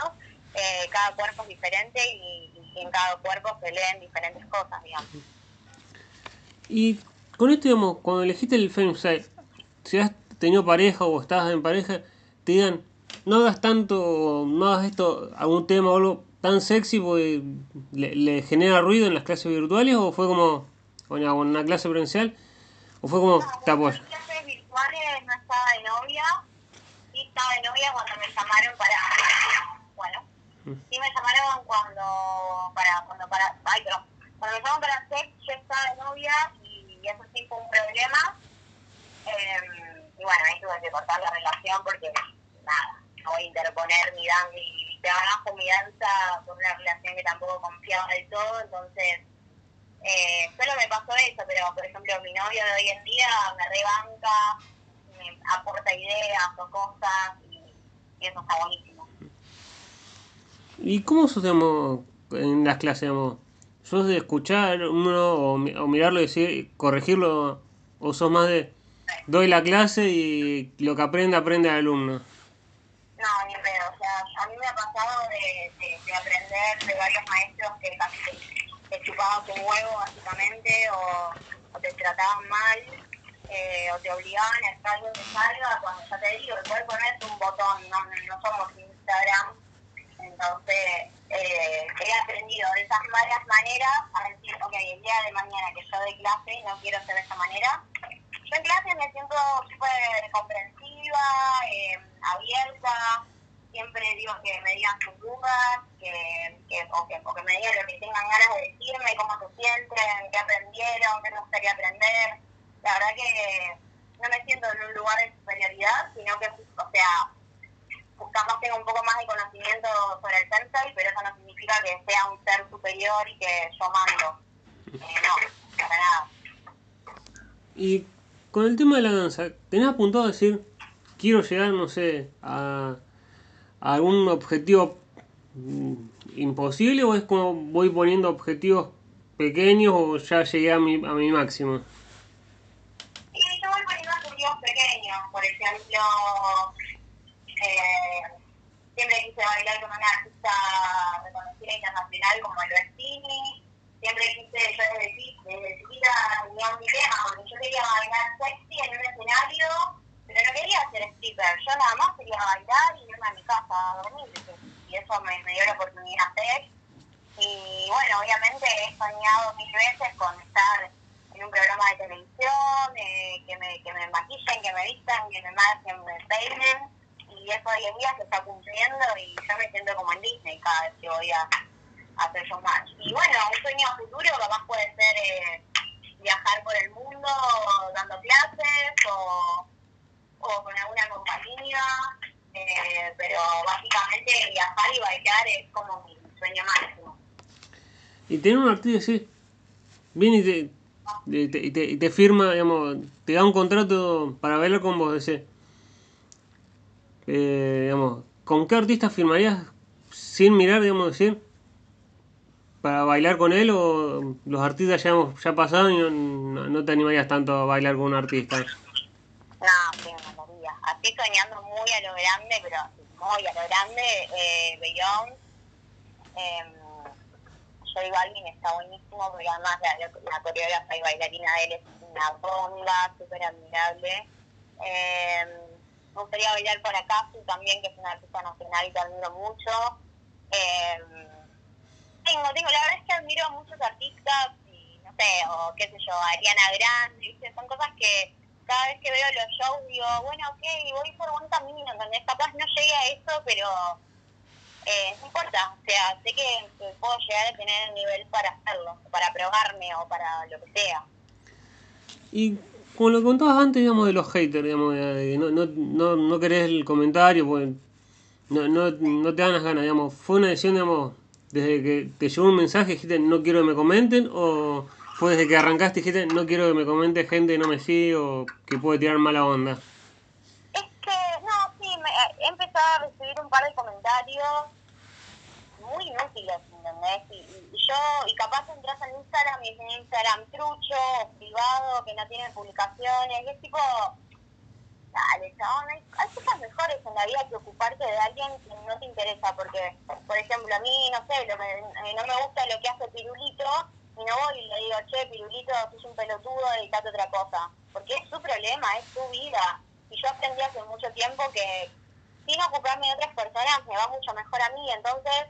eh, cada cuerpo es diferente y, en cada cuerpo se leen diferentes cosas, digamos. Y con esto, digamos, cuando elegiste el femstyle, si has tenido pareja o estás en pareja, te digan, no hagas tanto, no hagas esto, algún tema o algo, tan sexy porque le, genera ruido en las clases virtuales o fue como una, una clase presencial o fue como te apoyo? En clases virtuales no estaba de novia, sí estaba de novia cuando me llamaron para, bueno, mm. sí me llamaron cuando, para, cuando para, ay, pero cuando me llamaron para sex yo estaba de novia y, eso sí fue un problema. Eh, y bueno, ahí tuve que cortar la relación porque nada, no voy a interponer ni dan ni te bajo mi danza por una relación que tampoco confiaba del todo, entonces eh, solo me pasó eso, pero por ejemplo mi novio de hoy en día me rebanca, me aporta ideas o cosas y, eso está buenísimo. ¿Y cómo sos en las clases? Digamos? ¿Sos de escuchar uno o, mirarlo y decir, corregirlo? ¿O sos más de doy la clase y lo que aprende, aprende el alumno? No, ni pedo. O sea, a mí me ha pasado de, de, aprender de varios maestros que casi te, chupaban tu huevo, básicamente, o, te trataban mal, eh, o te obligaban a estar algo que salga. Cuando ya te digo, el cuerpo no es un botón, no, no somos Instagram. Entonces, eh, he aprendido de esas malas maneras a decir, ok, el día de mañana que yo doy clase no quiero ser de esa manera. Yo en clase me siento súper comprensiva, eh, abierta, siempre digo que me digan sus dudas, que, que, o, que, o que me digan lo que tengan ganas de decirme, cómo se sienten, qué aprendieron, qué les gustaría aprender. La verdad que no me siento en un lugar de superioridad, sino que, o sea, capaz tengo un poco más de conocimiento sobre el sensei, pero eso no significa que sea un ser superior y que yo mando. Eh, no, para nada. Y con el tema de la danza, ¿tenés apuntado a decir quiero llegar, no sé, a, a algún objetivo mm, imposible o es como voy poniendo objetivos pequeños o ya llegué a mi, a mi máximo? Sí, yo voy poniendo objetivos pequeños, por ejemplo, eh, siempre quise bailar con una artista reconocida internacional como el Bertini, siempre quise, yo desde, desde chiquita tenía un dilema porque yo quería bailar sexy en un escenario pero no quería ser stripper. Yo nada más quería bailar y irme a mi casa a dormir. Y eso me, dio la oportunidad de hacer. Y bueno, obviamente he soñado mil veces con estar en un programa de televisión, eh, que, me, que me maquillen, que me vistan, que me marquen, me peinen. Y eso hoy en día se está cumpliendo y yo me siento como en Disney cada vez que voy a, a hacer match. Y bueno, un sueño futuro capaz puede ser eh, viajar por el mundo dando clases o, o con alguna compañía. Eh, pero básicamente viajar y bailar es como mi sueño máximo. Y tener un artista así, viene y te, y te, y te, y te firma, digamos, te da un contrato para bailar con vos, dice, eh, digamos, ¿con qué artista firmarías sin mirar, digamos, decir, para bailar con él o los artistas ya, hemos, ya pasaron y no, no, no te animarías tanto a bailar con un artista? No. Así soñando muy a lo grande, pero muy a lo grande, eh, Beyoncé. Eh, J Balvin está buenísimo porque además la, la coreógrafa y bailarina de él es una bomba, súper admirable. Eh, me gustaría bailar por Akasu también, que es una artista nacional que admiro mucho. Eh, tengo, tengo, la verdad es que admiro a muchos artistas, y no sé, o qué sé yo, Ariana Grande, ¿viste? son cosas que cada vez que veo los shows digo, bueno, ok, voy por buen camino, ¿entendés? Capaz no llegue a eso, pero eh, no importa, o sea, sé que, que, puedo llegar a tener el nivel para hacerlo, para probarme o para lo que sea. Y como lo contabas antes, digamos, de los haters, digamos, de, no, no, no, no querés el comentario, pues no, no, no te dan las ganas, digamos, fue una decisión, digamos, desde que te llegó un mensaje dijiste no quiero que me comenten o fue desde que arrancaste dijiste no quiero que me comente gente que no me sigue o que puede tirar mala onda? Es que, no, sí, me, he empezado a recibir un par de comentarios muy inútiles, ¿entendés? Y, y, yo, y capaz entras en Instagram y es un Instagram trucho, privado, que no tiene publicaciones, y es tipo, dale, chabón, hay, hay cosas mejores en la vida que ocuparte de alguien que no te interesa, porque, por ejemplo, a mí, no sé, lo que, eh, no me gusta lo que hace Pirulito, y no voy y le digo, che, Pirulito, sos un pelotudo, dedicate a otra cosa, porque es su problema, es su vida, y yo aprendí hace mucho tiempo que sin ocuparme de otras personas me va mucho mejor a mí, entonces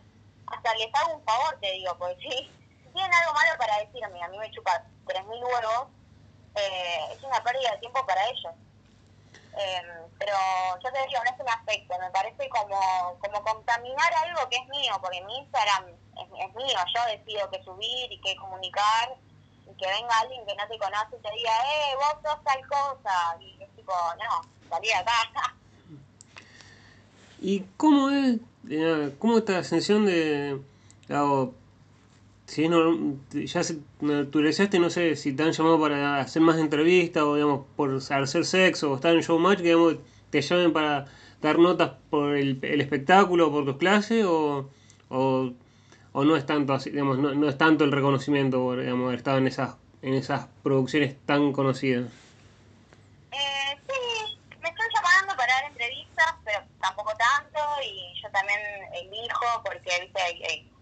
hasta les hago un favor, te digo, porque si, tienen algo malo para decirme, a mí me chupa 3.000 huevos, eh, es una pérdida de tiempo para ellos. Eh, pero yo te digo, en ese aspecto, me parece como, como contaminar algo que es mío, porque mi Instagram es, es mío, yo decido qué subir y qué comunicar, y que venga alguien que no te conoce y te diga, eh, vos sos tal cosa, y es tipo, no, salí de acá. ¿Y cómo es, cómo esta ascensión de, si no, ya se naturalizaste, no sé si te han llamado para hacer más entrevistas o digamos por hacer sexo o estar en showmatch, que digamos, te llamen para dar notas por el, el espectáculo o por tus clases o, o, no es tanto así, digamos, no, no es tanto el reconocimiento por digamos, haber estado en esas, en esas producciones tan conocidas. Eh, sí, me están llamando para dar entrevistas, pero tampoco tanto y yo también elijo porque viste hay, hay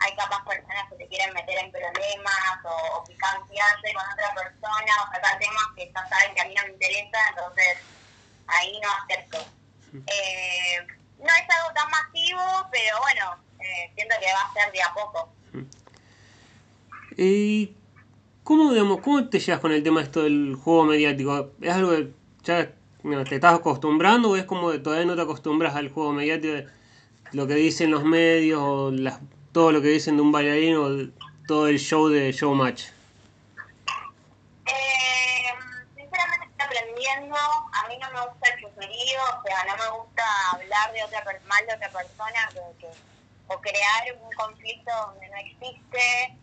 hay capaz personas que te quieren meter en problemas o, o con otra persona o sacar temas que ya saben que a mí no me interesa, entonces ahí no acepto. Eh, no es algo tan masivo, pero bueno, eh, siento que va a ser de a poco. ¿Y cómo, digamos, cómo te llevas con el tema esto del juego mediático? ¿Es algo que ya te estás acostumbrando o es como que todavía no te acostumbras al juego mediático? Lo que dicen los medios o las todo lo que dicen de un bailarín o todo el show de Showmatch? Eh, sinceramente estoy aprendiendo. A mí no me gusta el chusmerío, o sea, no me gusta hablar de otra mal de otra persona que, que, o crear un conflicto donde no existe.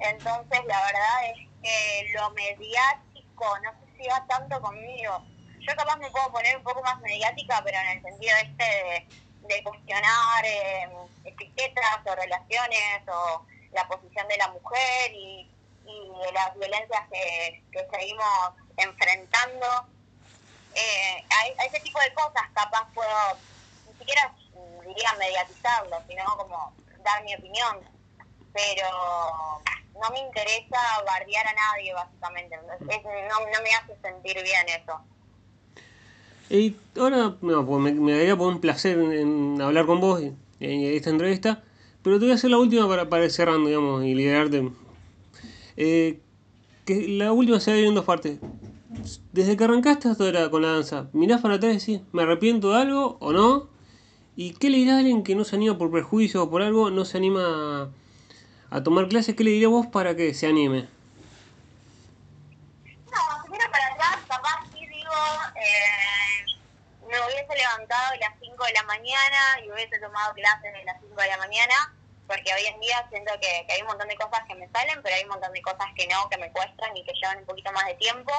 Entonces, la verdad es que lo mediático, no sé si va tanto conmigo. Yo capaz me puedo poner un poco más mediática, pero en el sentido este de cuestionar eh, etiquetas o relaciones o la posición de la mujer y, y de las violencias que, que seguimos enfrentando. Eh, a, ese tipo de cosas capaz puedo, ni siquiera diría mediatizarlo, sino como dar mi opinión. Pero no me interesa bardear a nadie, básicamente. no, no me hace sentir bien eso. Y ahora, no, pues me, me daría por un placer en, hablar con vos en, esta entrevista, pero te voy a hacer la última para, para ir cerrando, digamos, y liderarte. Eh, que la última se va a ir en dos partes. Desde que arrancaste hasta ahora con la danza, mirás para atrás y decís, ¿me arrepiento de algo o no? ¿Y qué le dirá a alguien que no se anima por prejuicio o por algo, no se anima a, tomar clases? ¿Qué le diría vos para que se anime? No, si miro para atrás, capaz sí digo, eh, me hubiese levantado a las 5 de la mañana y hubiese tomado clases a las 5 de la mañana porque hoy en día siento que, hay un montón de cosas que me salen, pero hay un montón de cosas que no, que me cuestan y que llevan un poquito más de tiempo.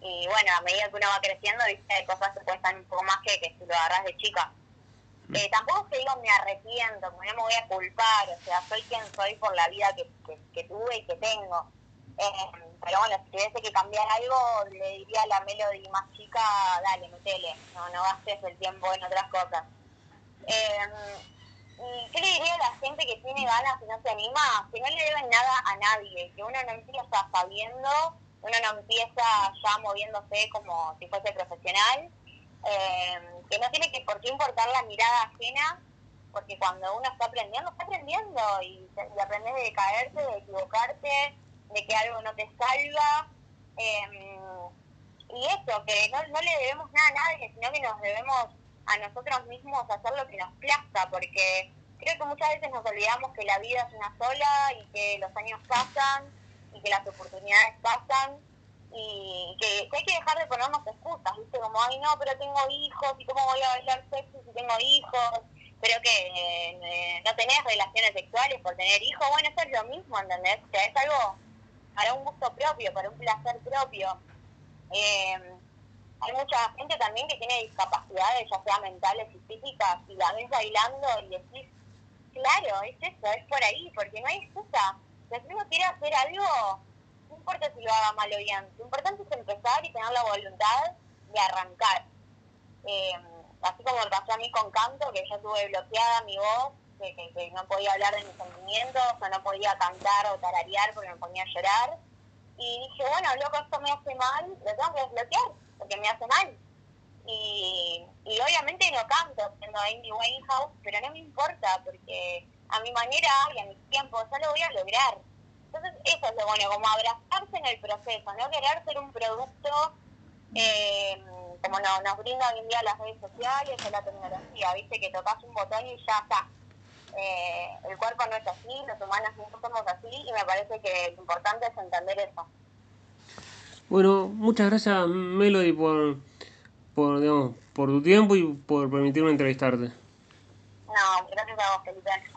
Y bueno, a medida que uno va creciendo, viste, hay cosas que cuestan un poco más que, que si lo agarras de chica. Mm. Eh, tampoco te digo me arrepiento, no me voy a culpar, o sea, soy quien soy por la vida que, que, tuve y que tengo. Eh, pero bueno, si tuviese que cambiar algo, le diría a la Melody más chica, dale, metele, no, no gastes el tiempo en otras cosas. Eh, ¿Y qué le diría a la gente que tiene ganas y no se anima? Que no le deben nada a nadie, que uno no empieza sabiendo, uno no empieza ya moviéndose como si fuese profesional, eh, que no tiene que por qué importar la mirada ajena, porque cuando uno está aprendiendo, está aprendiendo y, aprendes de caerte, de equivocarte, de que algo no te salga. Em, y eso, que no, no le debemos nada a nadie, sino que nos debemos a nosotros mismos hacer lo que nos plazca, porque creo que muchas veces nos olvidamos que la vida es una sola y que los años pasan y que las oportunidades pasan y que, hay que dejar de ponernos excusas, ¿viste? Como, ay, no, pero tengo hijos y cómo voy a bailar sexo si tengo hijos, pero que eh, no tenés relaciones sexuales por tener hijos, bueno, eso es lo mismo, ¿entendés? O es algo para un gusto propio, para un placer propio. Eh, hay mucha gente también que tiene discapacidades, ya sea mentales y físicas, y la ves bailando y decís, claro, es eso, es por ahí, porque no hay excusa. Si uno quiere hacer algo, importa si lo haga mal o bien, lo importante es empezar y tener la voluntad de arrancar. Eh, así como me pasó a mí con canto, que yo tuve bloqueada mi voz, que, que, no podía hablar de mis sentimientos, o no podía cantar o tararear porque me ponía a llorar. Y dije, bueno, loco, esto me hace mal, lo tengo que desbloquear porque me hace mal. Y, y obviamente no canto siendo Amy Winehouse, pero no me importa porque a mi manera y a mi tiempo ya lo voy a lograr. Entonces eso es lo bueno, como abrazarse en el proceso, no querer ser un producto eh, como no, nos brinda hoy en día las redes sociales o la tecnología, viste que tocas un botón y ya está. Eh, el cuerpo no es así, los humanos no somos así y me parece que lo importante es entender eso. Bueno, muchas gracias Melody por, por, digamos, por tu tiempo y por permitirme entrevistarte. No, gracias a vos, Felipe.